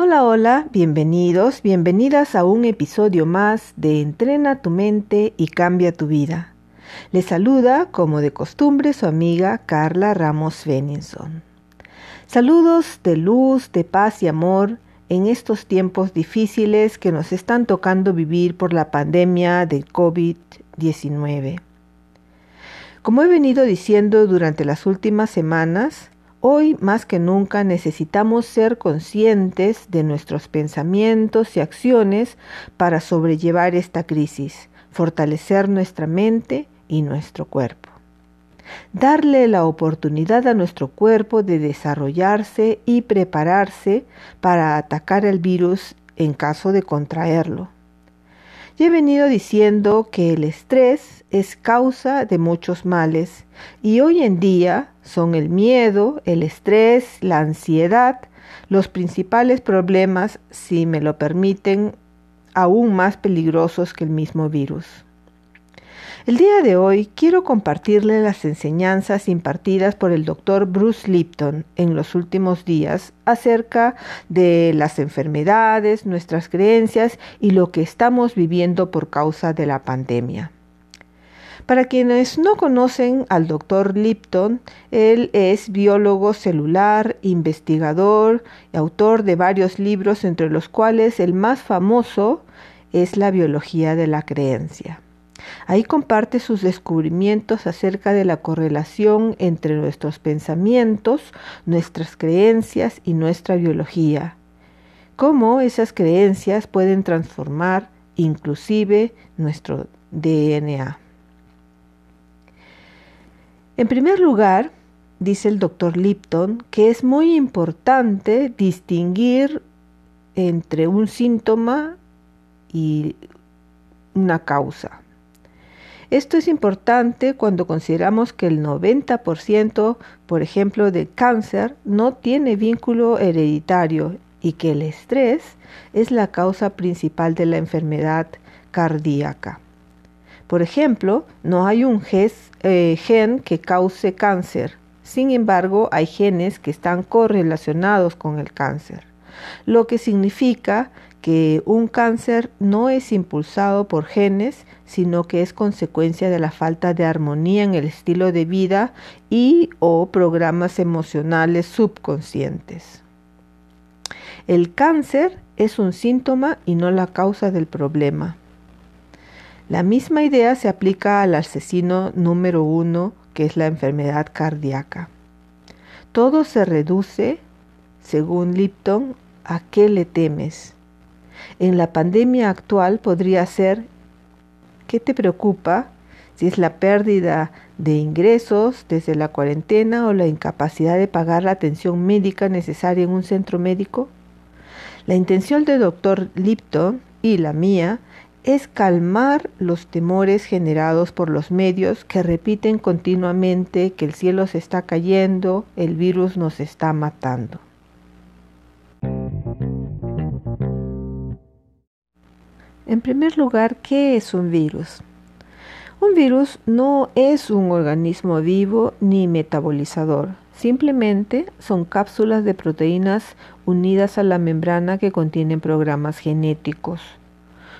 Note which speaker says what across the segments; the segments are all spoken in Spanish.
Speaker 1: Hola, hola, bienvenidos, bienvenidas a un episodio más de Entrena tu mente y cambia tu vida. Les saluda, como de costumbre, su amiga Carla Ramos Benningson. Saludos de luz, de paz y amor en estos tiempos difíciles que nos están tocando vivir por la pandemia del COVID-19. Como he venido diciendo durante las últimas semanas, Hoy más que nunca necesitamos ser conscientes de nuestros pensamientos y acciones para sobrellevar esta crisis, fortalecer nuestra mente y nuestro cuerpo. Darle la oportunidad a nuestro cuerpo de desarrollarse y prepararse para atacar el virus en caso de contraerlo. Ya he venido diciendo que el estrés es causa de muchos males y hoy en día son el miedo, el estrés, la ansiedad, los principales problemas, si me lo permiten, aún más peligrosos que el mismo virus. El día de hoy quiero compartirle las enseñanzas impartidas por el doctor Bruce Lipton en los últimos días acerca de las enfermedades, nuestras creencias y lo que estamos viviendo por causa de la pandemia. Para quienes no conocen al doctor Lipton, él es biólogo celular, investigador y autor de varios libros, entre los cuales el más famoso es La biología de la creencia. Ahí comparte sus descubrimientos acerca de la correlación entre nuestros pensamientos, nuestras creencias y nuestra biología. Cómo esas creencias pueden transformar inclusive nuestro DNA. En primer lugar, dice el doctor Lipton, que es muy importante distinguir entre un síntoma y una causa. Esto es importante cuando consideramos que el 90%, por ejemplo, de cáncer no tiene vínculo hereditario y que el estrés es la causa principal de la enfermedad cardíaca. Por ejemplo, no hay un eh, gen que cause cáncer. Sin embargo, hay genes que están correlacionados con el cáncer, lo que significa que un cáncer no es impulsado por genes, sino que es consecuencia de la falta de armonía en el estilo de vida y o programas emocionales subconscientes. El cáncer es un síntoma y no la causa del problema. La misma idea se aplica al asesino número uno, que es la enfermedad cardíaca. Todo se reduce, según Lipton, a qué le temes en la pandemia actual podría ser ¿qué te preocupa? Si es la pérdida de ingresos desde la cuarentena o la incapacidad de pagar la atención médica necesaria en un centro médico. La intención del doctor Lipton y la mía es calmar los temores generados por los medios que repiten continuamente que el cielo se está cayendo, el virus nos está matando. En primer lugar, ¿qué es un virus? Un virus no es un organismo vivo ni metabolizador, simplemente son cápsulas de proteínas unidas a la membrana que contienen programas genéticos.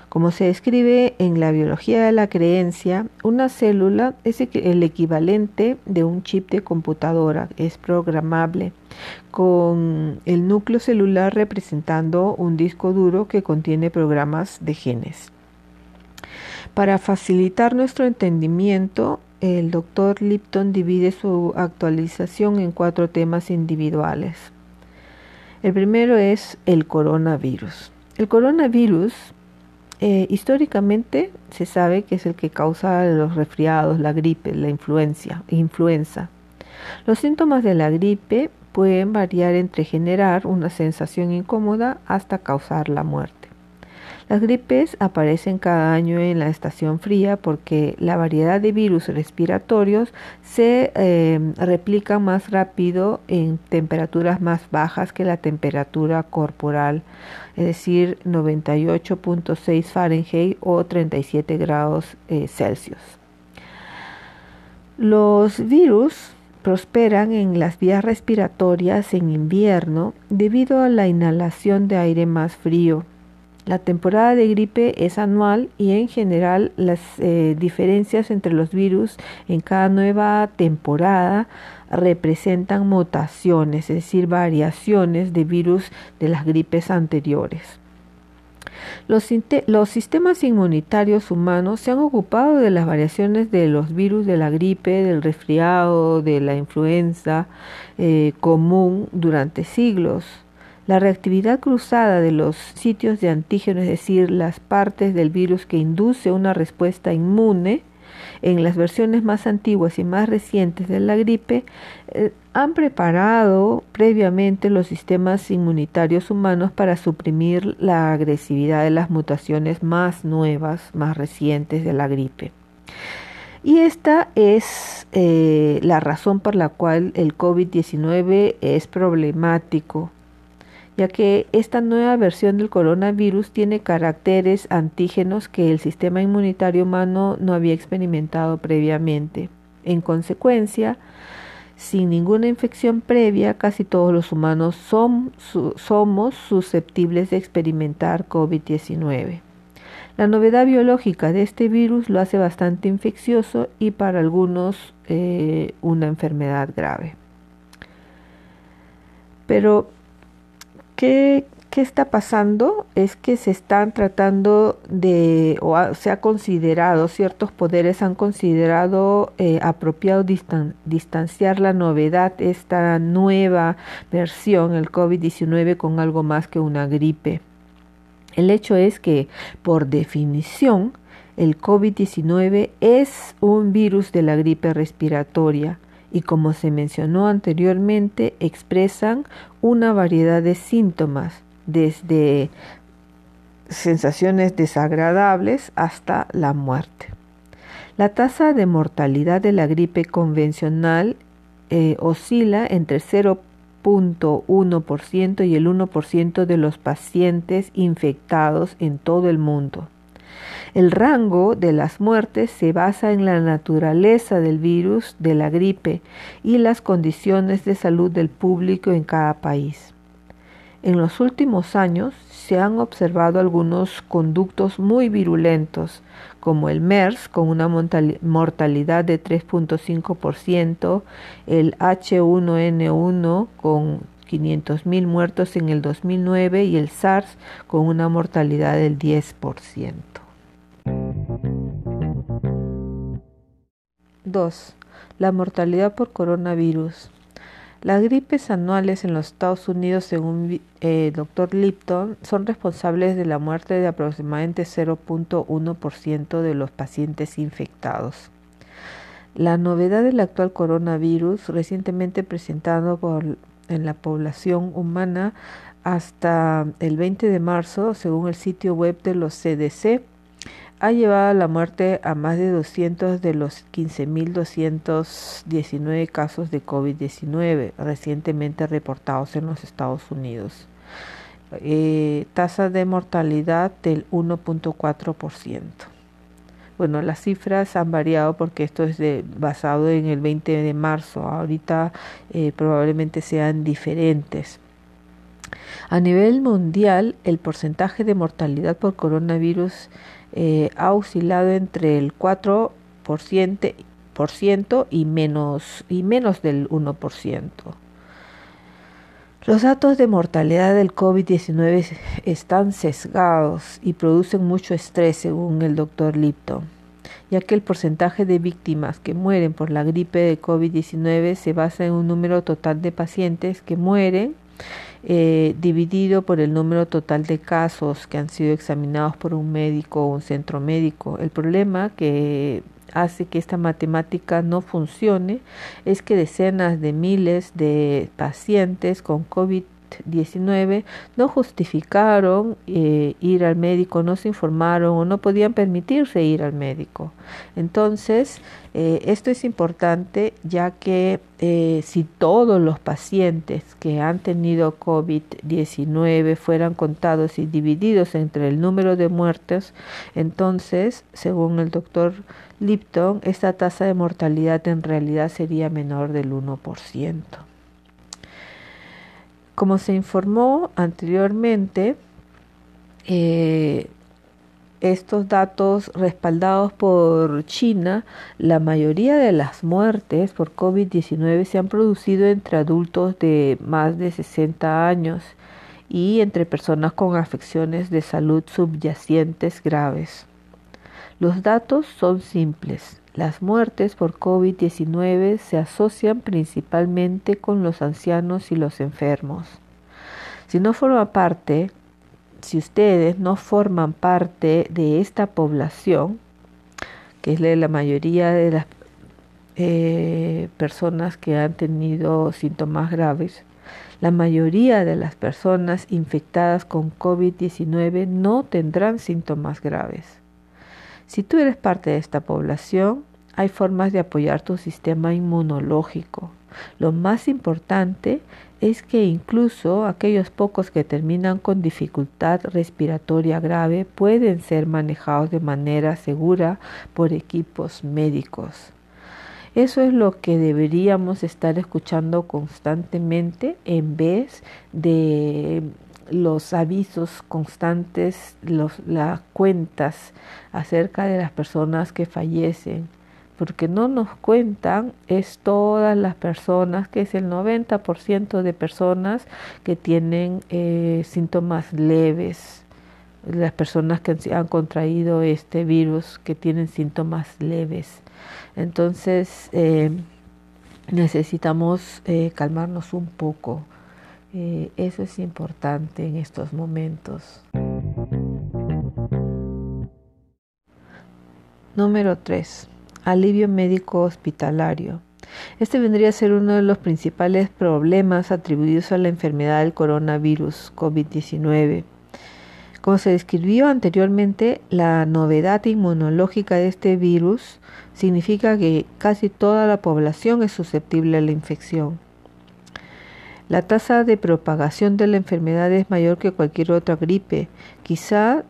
Speaker 1: Como se describe en la biología de la creencia, una célula es el equivalente de un chip de computadora, es programable, con el núcleo celular representando un disco duro que contiene programas de genes. Para facilitar nuestro entendimiento, el doctor Lipton divide su actualización en cuatro temas individuales. El primero es el coronavirus. El coronavirus eh, históricamente se sabe que es el que causa los resfriados, la gripe, la influencia, influenza. Los síntomas de la gripe pueden variar entre generar una sensación incómoda hasta causar la muerte. Las gripes aparecen cada año en la estación fría porque la variedad de virus respiratorios se eh, replica más rápido en temperaturas más bajas que la temperatura corporal, es decir, 98.6 Fahrenheit o 37 grados eh, Celsius. Los virus prosperan en las vías respiratorias en invierno debido a la inhalación de aire más frío la temporada de gripe es anual y en general las eh, diferencias entre los virus en cada nueva temporada representan mutaciones, es decir, variaciones de virus de las gripes anteriores. Los, sistemas inmunitarios humanos se han ocupado de las variaciones de los virus de la gripe, del resfriado, de la influenza eh, común durante siglos. La reactividad cruzada de los sitios de antígeno, es decir, las partes del virus que induce una respuesta inmune, en las versiones más antiguas y más recientes de la gripe, eh, han preparado previamente los sistemas inmunitarios humanos para suprimir la agresividad de las mutaciones más nuevas, más recientes de la gripe. Y esta es eh, la razón por la cual el COVID-19 es problemático ya que esta nueva versión del coronavirus tiene caracteres antígenos que el sistema inmunitario humano no había experimentado previamente. En consecuencia, sin ninguna infección previa, casi todos los humanos somos susceptibles de experimentar COVID-19. La novedad biológica de este virus lo hace bastante infeccioso y para algunos eh, una enfermedad grave. Pero ¿Qué, está pasando? Es que se están tratando de, o se ha considerado, ciertos poderes han considerado eh, apropiado distanciar la novedad, esta nueva versión, el COVID-19, con algo más que una gripe. El hecho es que, por definición, el COVID-19 es un virus de la gripe respiratoria y como se mencionó anteriormente, expresan una variedad de síntomas, desde sensaciones desagradables hasta la muerte. La tasa de mortalidad de la gripe convencional eh, oscila entre 0.1% y el 1% de los pacientes infectados en todo el mundo. El rango de las muertes se basa en la naturaleza del virus de la gripe y las condiciones de salud del público en cada país. En los últimos años se han observado algunos conductos muy virulentos, como el MERS con una mortalidad de 3.5%, el H1N1 con 500.000 muertos en el 2009 y el SARS con una mortalidad del 10%. 2. La mortalidad por coronavirus. Las gripes anuales en los Estados Unidos, según el eh, Dr. Lipton, son responsables de la muerte de aproximadamente 0.1% de los pacientes infectados. La novedad del actual coronavirus, recientemente presentado por, en la población humana hasta el 20 de marzo, según el sitio web de los CDC, ha llevado a la muerte a más de 200 de los 15.219 casos de COVID-19 recientemente reportados en los Estados Unidos. Eh, tasa de mortalidad del 1.4%. Bueno, las cifras han variado porque esto es basado en el 20 de marzo. Ahorita eh, probablemente sean diferentes. A nivel mundial, el porcentaje de mortalidad por coronavirus eh, ha oscilado entre el 4% y y menos del 1%. Los datos de mortalidad del COVID-19 están sesgados y producen mucho estrés, según el doctor Lipton, ya que el porcentaje de víctimas que mueren por la gripe de COVID-19 se basa en un número total de pacientes que mueren eh, dividido por el número total de casos que han sido examinados por un médico o un centro médico. El problema que hace que esta matemática no funcione es que decenas de miles de pacientes con COVID COVID-19 no justificaron eh, ir al médico, no se informaron o no podían permitirse ir al médico. Entonces, eh, esto es importante ya que eh, si todos los pacientes que han tenido COVID-19 fueran contados y divididos entre el número de muertes, entonces, según el doctor Lipton, esta tasa de mortalidad en realidad sería menor del 1%. Como se informó anteriormente, eh, estos datos respaldados por China, la mayoría de las muertes por COVID-19 se han producido entre adultos de más de 60 años y entre personas con afecciones de salud subyacentes graves. Los datos son simples. Las muertes por COVID-19 se asocian principalmente con los ancianos y los enfermos. Si no forma parte, si ustedes no forman parte de esta población, que es la mayoría de las eh, personas que han tenido síntomas graves, la mayoría de las personas infectadas con COVID-19 no tendrán síntomas graves. Si tú eres parte de esta población, hay formas de apoyar tu sistema inmunológico. Lo más importante es que incluso aquellos pocos que terminan con dificultad respiratoria grave pueden ser manejados de manera segura por equipos médicos. Eso es lo que deberíamos estar escuchando constantemente en vez de los avisos constantes, las cuentas acerca de las personas que fallecen, porque no nos cuentan es todas las personas, que es el 90% de personas que tienen eh, síntomas leves, las personas que han contraído este virus, que tienen síntomas leves. Entonces, eh, necesitamos eh, calmarnos un poco. Eh, eso es importante en estos momentos. Número 3. Alivio médico hospitalario. Este vendría a ser uno de los principales problemas atribuidos a la enfermedad del coronavirus COVID-19. Como se describió anteriormente, la novedad inmunológica de este virus significa que casi toda la población es susceptible a la infección. La tasa de propagación de la enfermedad es mayor que cualquier otra gripe. Quizá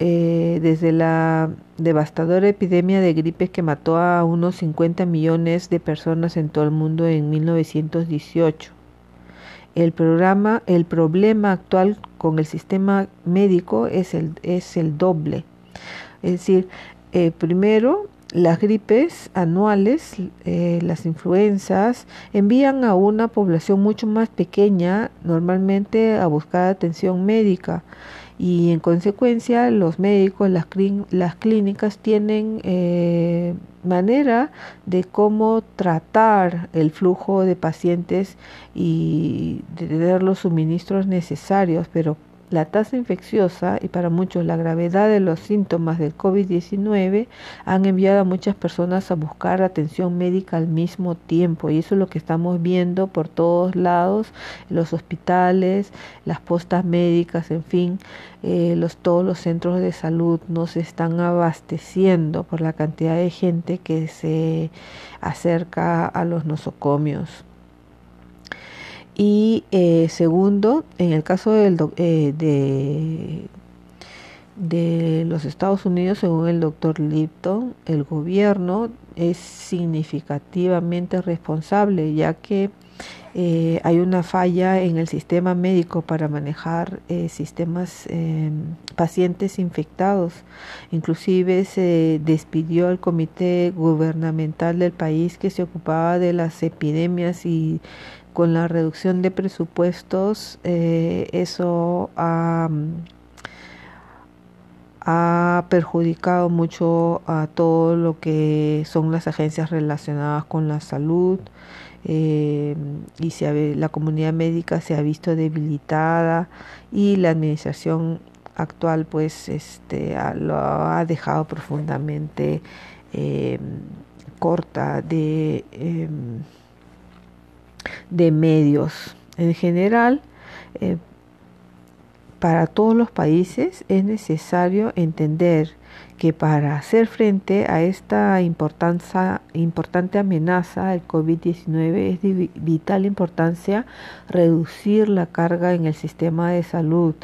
Speaker 1: eh, desde la devastadora epidemia de gripes que mató a unos 50 millones de personas en todo el mundo en 1918. El, programa, el problema actual con el sistema médico es el, es el doble. Es decir, eh, primero las gripes anuales, eh, las influencas, envían a una población mucho más pequeña normalmente a buscar atención médica. Y en consecuencia los médicos, las, las clínicas tienen eh, manera de cómo tratar el flujo de pacientes y de dar los suministros necesarios, pero la tasa infecciosa y para muchos la gravedad de los síntomas del COVID-19 han enviado a muchas personas a buscar atención médica al mismo tiempo y eso es lo que estamos viendo por todos lados, los hospitales, las postas médicas, en fin, eh, los, todos los centros de salud nos están abasteciendo por la cantidad de gente que se acerca a los nosocomios. Y eh, segundo, en el caso del, eh, de, los Estados Unidos, según el doctor Lipton, el gobierno es significativamente responsable, ya que eh, hay una falla en el sistema médico para manejar sistemas pacientes infectados. Inclusive se despidió al comité gubernamental del país que se ocupaba de las epidemias y con la reducción de presupuestos, eh, eso ha, perjudicado mucho a todo lo que son las agencias relacionadas con la salud eh, y se la comunidad médica se ha visto debilitada y la administración actual pues este lo ha dejado profundamente eh, corta de em, de medios. En general, Eh, para todos los países es necesario entender que para hacer frente a esta importante amenaza, el COVID-19, es de vital importancia reducir la carga en el sistema de salud.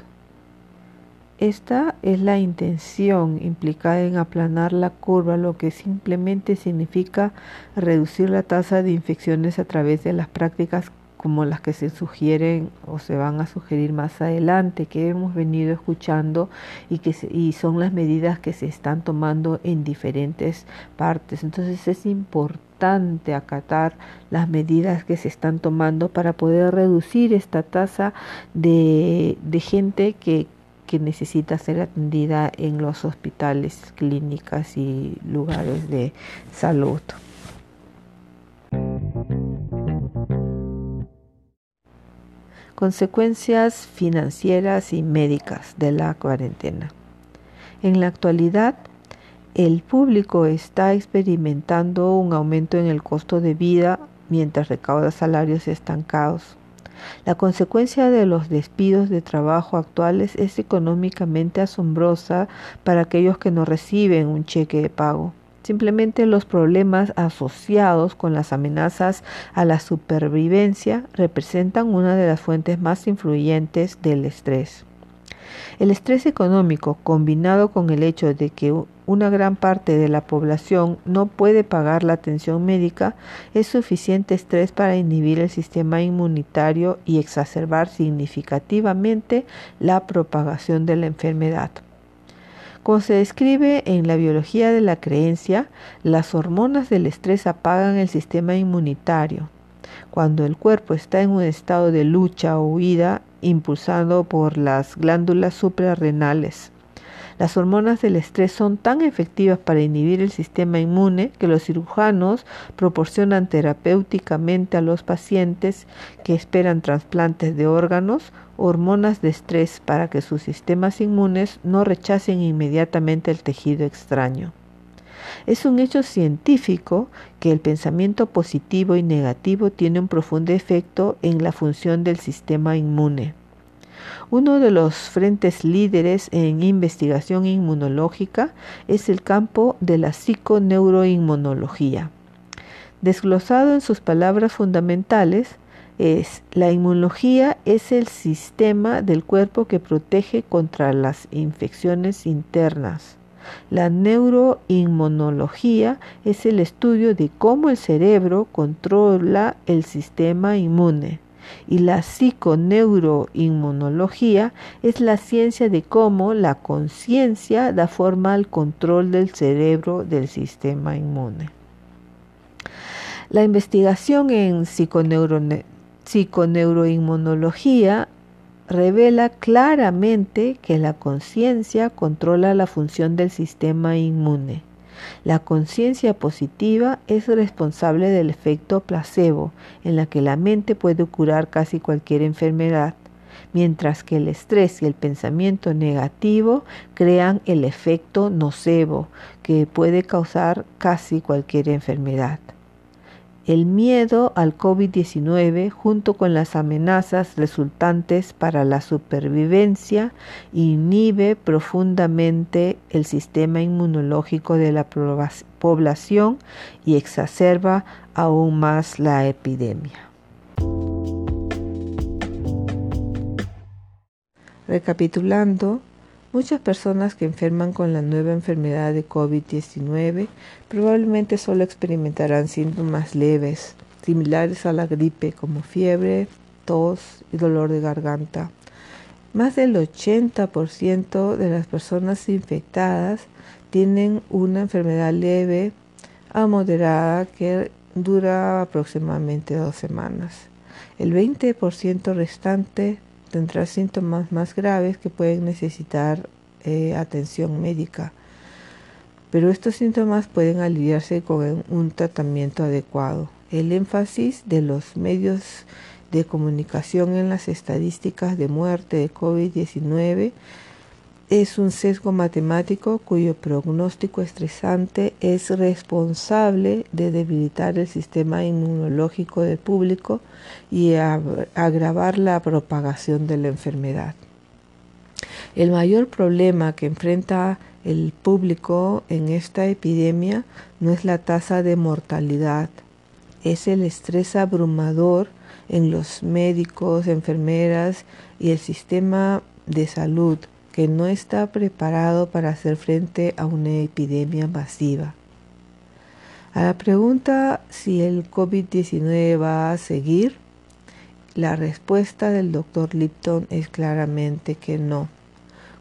Speaker 1: Esta es la intención implicada en aplanar la curva, lo que simplemente significa reducir la tasa de infecciones a través de las prácticas como las que se sugieren o se van a sugerir más adelante, que hemos venido escuchando y que y son las medidas que se están tomando en diferentes partes. Entonces es importante acatar las medidas que se están tomando para poder reducir esta tasa de, de gente que, que necesita ser atendida en los hospitales, clínicas y lugares de salud. Consecuencias financieras y médicas de la cuarentena. En la actualidad, el público está experimentando un aumento en el costo de vida mientras recauda salarios estancados. La consecuencia de los despidos de trabajo actuales es económicamente asombrosa para aquellos que no reciben un cheque de pago. Simplemente los problemas asociados con las amenazas a la supervivencia representan una de las fuentes más influyentes del estrés. El estrés económico, combinado con el hecho de que una gran parte de la población no puede pagar la atención médica, es suficiente estrés para inhibir el sistema inmunitario y exacerbar significativamente la propagación de la enfermedad. Como se describe en la biología de la creencia, las hormonas del estrés apagan el sistema inmunitario. Cuando el cuerpo está en un estado de lucha o huida, impulsado por las glándulas suprarrenales. Las hormonas del estrés son tan efectivas para inhibir el sistema inmune que los cirujanos proporcionan terapéuticamente a los pacientes que esperan trasplantes de órganos hormonas de estrés para que sus sistemas inmunes no rechacen inmediatamente el tejido extraño. Es un hecho científico que el pensamiento positivo y negativo tiene un profundo efecto en la función del sistema inmune. Uno de los frentes líderes en investigación inmunológica es el campo de la psiconeuroinmunología. Desglosado en sus palabras fundamentales, es la inmunología es el sistema del cuerpo que protege contra las infecciones internas. La neuroinmunología es el estudio de cómo el cerebro controla el sistema inmune y la psiconeuroinmunología es la ciencia de cómo la conciencia da forma al control del cerebro del sistema inmune. La investigación en psiconeuroinmunología revela claramente que la conciencia controla la función del sistema inmune la conciencia positiva es responsable del efecto placebo, en la que la mente puede curar casi cualquier enfermedad, mientras que el estrés y el pensamiento negativo crean el efecto nocebo, que puede causar casi cualquier enfermedad. El miedo al COVID-19 junto con las amenazas resultantes para la supervivencia inhibe profundamente el sistema inmunológico de la población y exacerba aún más la epidemia. Recapitulando, Muchas personas que enferman con la nueva enfermedad de COVID-19 probablemente solo experimentarán síntomas leves, similares a la gripe, como fiebre, tos y dolor de garganta. Más del 80% de las personas infectadas tienen una enfermedad leve a moderada que dura aproximadamente dos semanas. El 20% restante tendrá síntomas más graves que pueden necesitar eh, atención médica. Pero estos síntomas pueden aliviarse con un tratamiento adecuado. El énfasis de los medios de comunicación en las estadísticas de muerte de COVID-19 es un sesgo matemático cuyo pronóstico estresante es responsable de debilitar el sistema inmunológico del público y agravar la propagación de la enfermedad. El mayor problema que enfrenta el público en esta epidemia no es la tasa de mortalidad, es el estrés abrumador en los médicos, enfermeras y el sistema de salud que no está preparado para hacer frente a una epidemia masiva. A la pregunta si el COVID-19 va a seguir, la respuesta del doctor Lipton es claramente que no,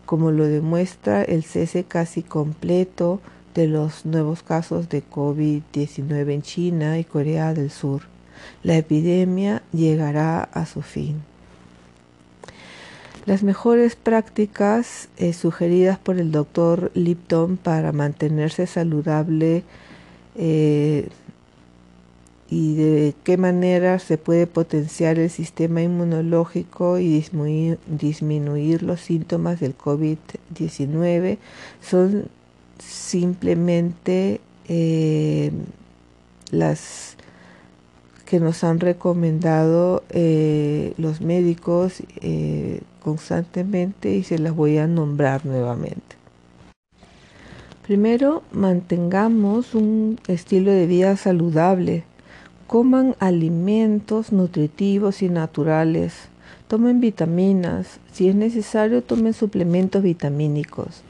Speaker 1: como lo demuestra el cese casi completo de los nuevos casos de COVID-19 en China y Corea del Sur. La epidemia llegará a su fin. Las mejores prácticas eh, sugeridas por el doctor Lipton para mantenerse saludable eh, y de qué manera se puede potenciar el sistema inmunológico y disminuir, los síntomas del COVID-19 son simplemente eh, las que nos han recomendado los médicos constantemente y se las voy a nombrar nuevamente. Primero, mantengamos un estilo de vida saludable. Coman alimentos nutritivos y naturales. Tomen vitaminas. Si es necesario, tomen suplementos vitamínicos,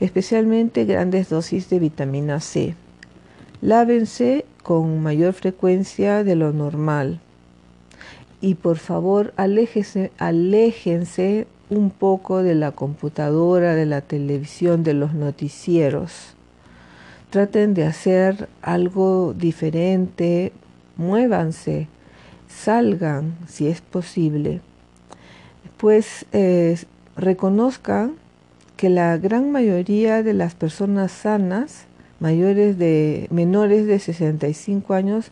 Speaker 1: especialmente grandes dosis de vitamina C. Lávense con mayor frecuencia de lo normal y por favor aléjense, un poco de la computadora, de la televisión, de los noticieros. Traten de hacer algo diferente, muévanse, salgan si es posible. Pues eh, reconozcan que la gran mayoría de las personas sanas, mayores de menores de 65 años,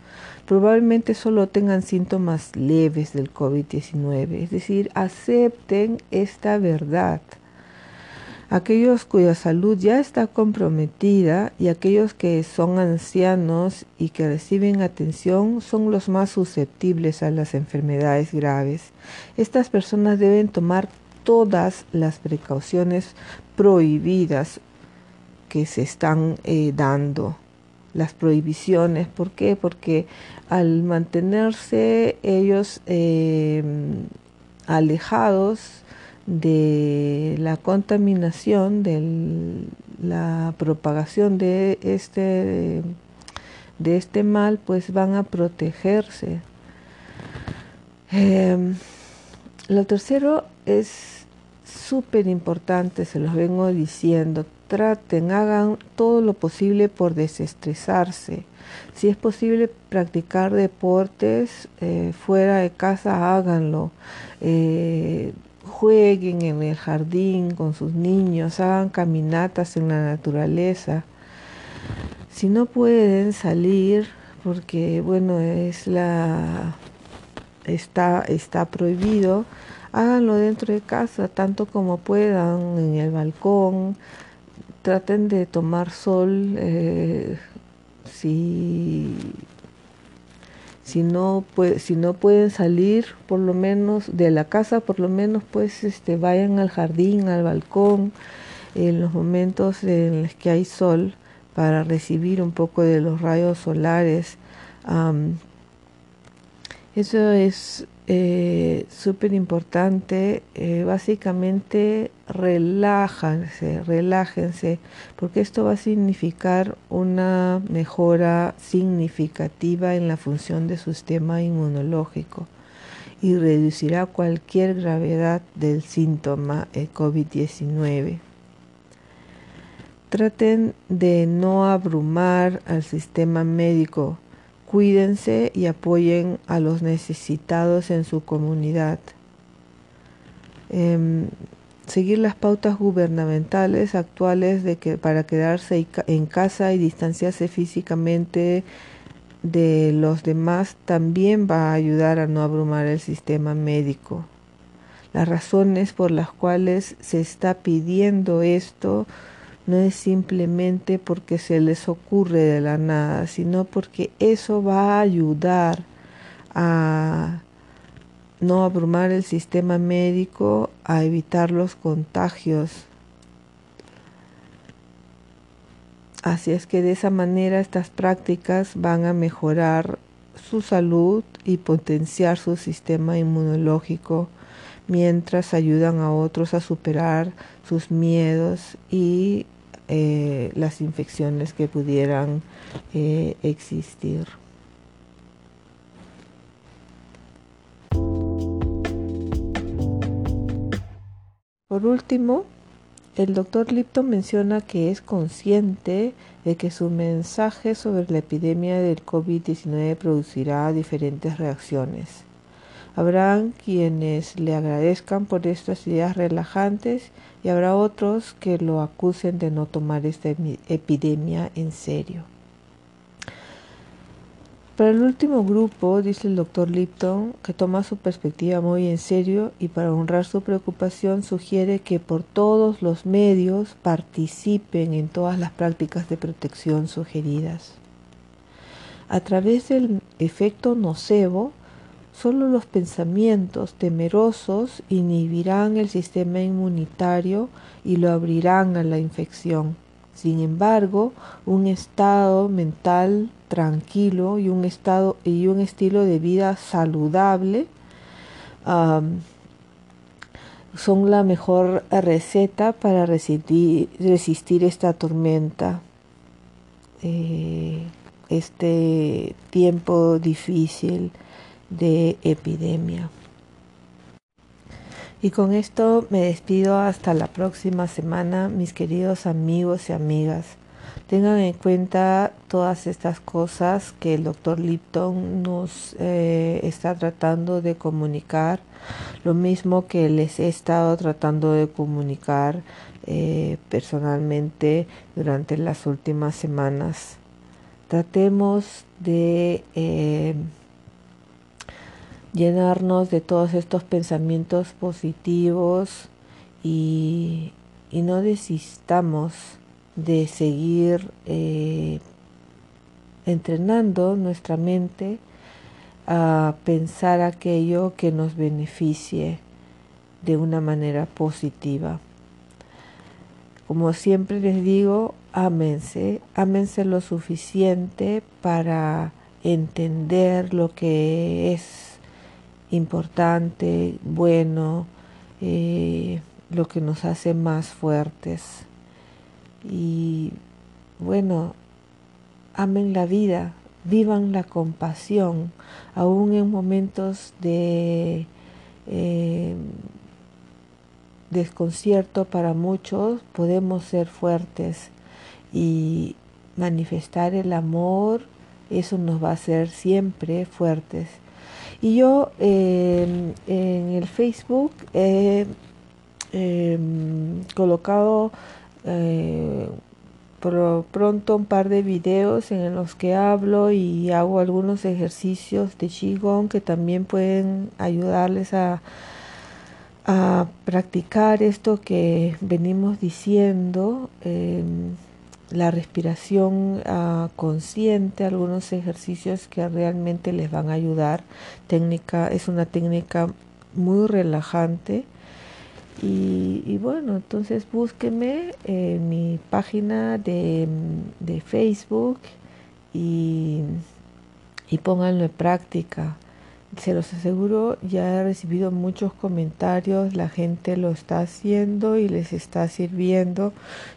Speaker 1: probablemente solo tengan síntomas leves del COVID-19, es decir, acepten esta verdad. Aquellos cuya salud ya está comprometida y aquellos que son ancianos y que reciben atención son los más susceptibles a las enfermedades graves. Estas personas deben tomar todas las precauciones prohibidas que se están eh, dando las prohibiciones. ¿Por qué? Porque al mantenerse ellos em, alejados de la contaminación, de la propagación de este, de este mal, pues van a protegerse. Em, lo tercero es súper importante, se los vengo diciendo, traten, hagan todo lo posible por desestresarse. Si es posible practicar deportes eh, fuera de casa, háganlo. Eh, jueguen en el jardín con sus niños, hagan caminatas en la naturaleza. Si no pueden salir, porque bueno, es la está, está prohibido, háganlo dentro de casa, tanto como puedan, en el balcón, traten de tomar sol eh, si, si, no si no pueden salir por lo menos de la casa por lo menos pues este vayan al jardín al balcón en los momentos en los que hay sol para recibir un poco de los rayos solares. Eso es eh, súper importante, eh, básicamente relájense, relájense, porque esto va a significar una mejora significativa en la función de su sistema inmunológico y reducirá cualquier gravedad del síntoma COVID-19. Traten de no abrumar al sistema médico Cuídense y apoyen a los necesitados en su comunidad. Em, seguir las pautas gubernamentales actuales de que para quedarse en casa y distanciarse físicamente de los demás también va a ayudar a no abrumar el sistema médico. las razones por las cuales se está pidiendo esto no es simplemente porque se les ocurre de la nada, sino porque eso va a ayudar a no abrumar el sistema médico, a evitar los contagios. Así es que de esa manera estas prácticas van a mejorar su salud y potenciar su sistema inmunológico mientras ayudan a otros a superar sus miedos y eh, las infecciones que pudieran eh, existir. Por último, el doctor Lipton menciona que es consciente de que su mensaje sobre la epidemia del COVID-19 producirá diferentes reacciones. Habrán quienes le agradezcan por estas ideas relajantes y habrá otros que lo acusen de no tomar esta epidemia en serio. Para el último grupo, dice el doctor Lipton, que toma su perspectiva muy en serio y para honrar su preocupación sugiere que por todos los medios participen en todas las prácticas de protección sugeridas. A través del efecto nocebo, Solo los pensamientos temerosos inhibirán el sistema inmunitario y lo abrirán a la infección. Sin embargo, un estado mental tranquilo y un, estado, y un estilo de vida saludable son la mejor receta para resistir, resistir esta tormenta, eh, este tiempo difícil de epidemia. Y con esto me despido hasta la próxima semana, mis queridos amigos y amigas. Tengan en cuenta todas estas cosas que el doctor Lipton nos eh, está tratando de comunicar, lo mismo que les he estado tratando de comunicar eh, personalmente durante las últimas semanas. Tratemos de eh, llenarnos de todos estos pensamientos positivos y, no desistamos de seguir eh, entrenando nuestra mente a pensar aquello que nos beneficie de una manera positiva. Como siempre les digo, ámense, ámense lo suficiente para entender lo que es importante, bueno, eh, lo que nos hace más fuertes. Y bueno, amen la vida, vivan la compasión, aún en momentos de eh, desconcierto para muchos, podemos ser fuertes y manifestar el amor, eso nos va a hacer siempre fuertes. Y yo em, en el Facebook he em, colocado eh, pronto un par de videos en los que hablo y hago algunos ejercicios de Qigong que también pueden ayudarles a, a practicar esto que venimos diciendo. La respiración ah, consciente, algunos ejercicios que realmente les van a ayudar. Técnica, es una técnica muy relajante. Y, bueno, entonces búsqueme en mi página de, Facebook y, y pónganlo en práctica. Se los aseguro, ya he recibido muchos comentarios, la gente lo está haciendo y les está sirviendo.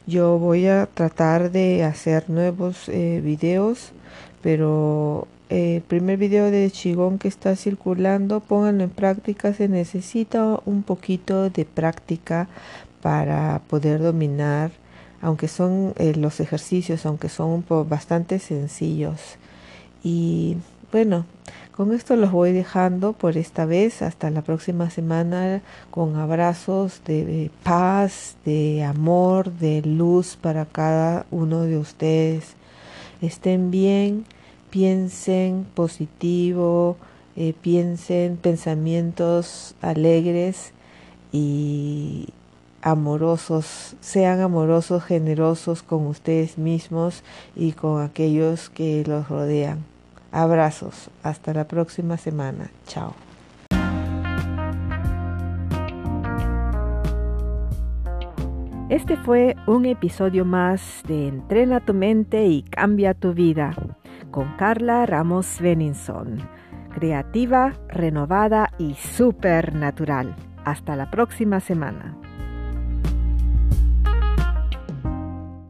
Speaker 1: Yo voy a tratar de hacer nuevos eh, videos, pero eh, el primer video de Chigón que está circulando, pónganlo en práctica, se necesita un poquito de práctica para poder dominar, aunque son eh, los ejercicios, aunque son bastante sencillos. Y bueno, con esto los voy dejando por esta vez. Hasta la próxima semana con abrazos de paz, de amor, de luz para cada uno de ustedes. Estén bien, piensen positivo, eh, piensen pensamientos alegres y amorosos, sean amorosos, generosos con ustedes mismos y con aquellos que los rodean. Abrazos, hasta la próxima semana. Chao. Este fue un episodio más de Entrena tu mente y cambia tu vida con Carla Ramos Beninson. Creativa, renovada y supernatural. Hasta la próxima semana.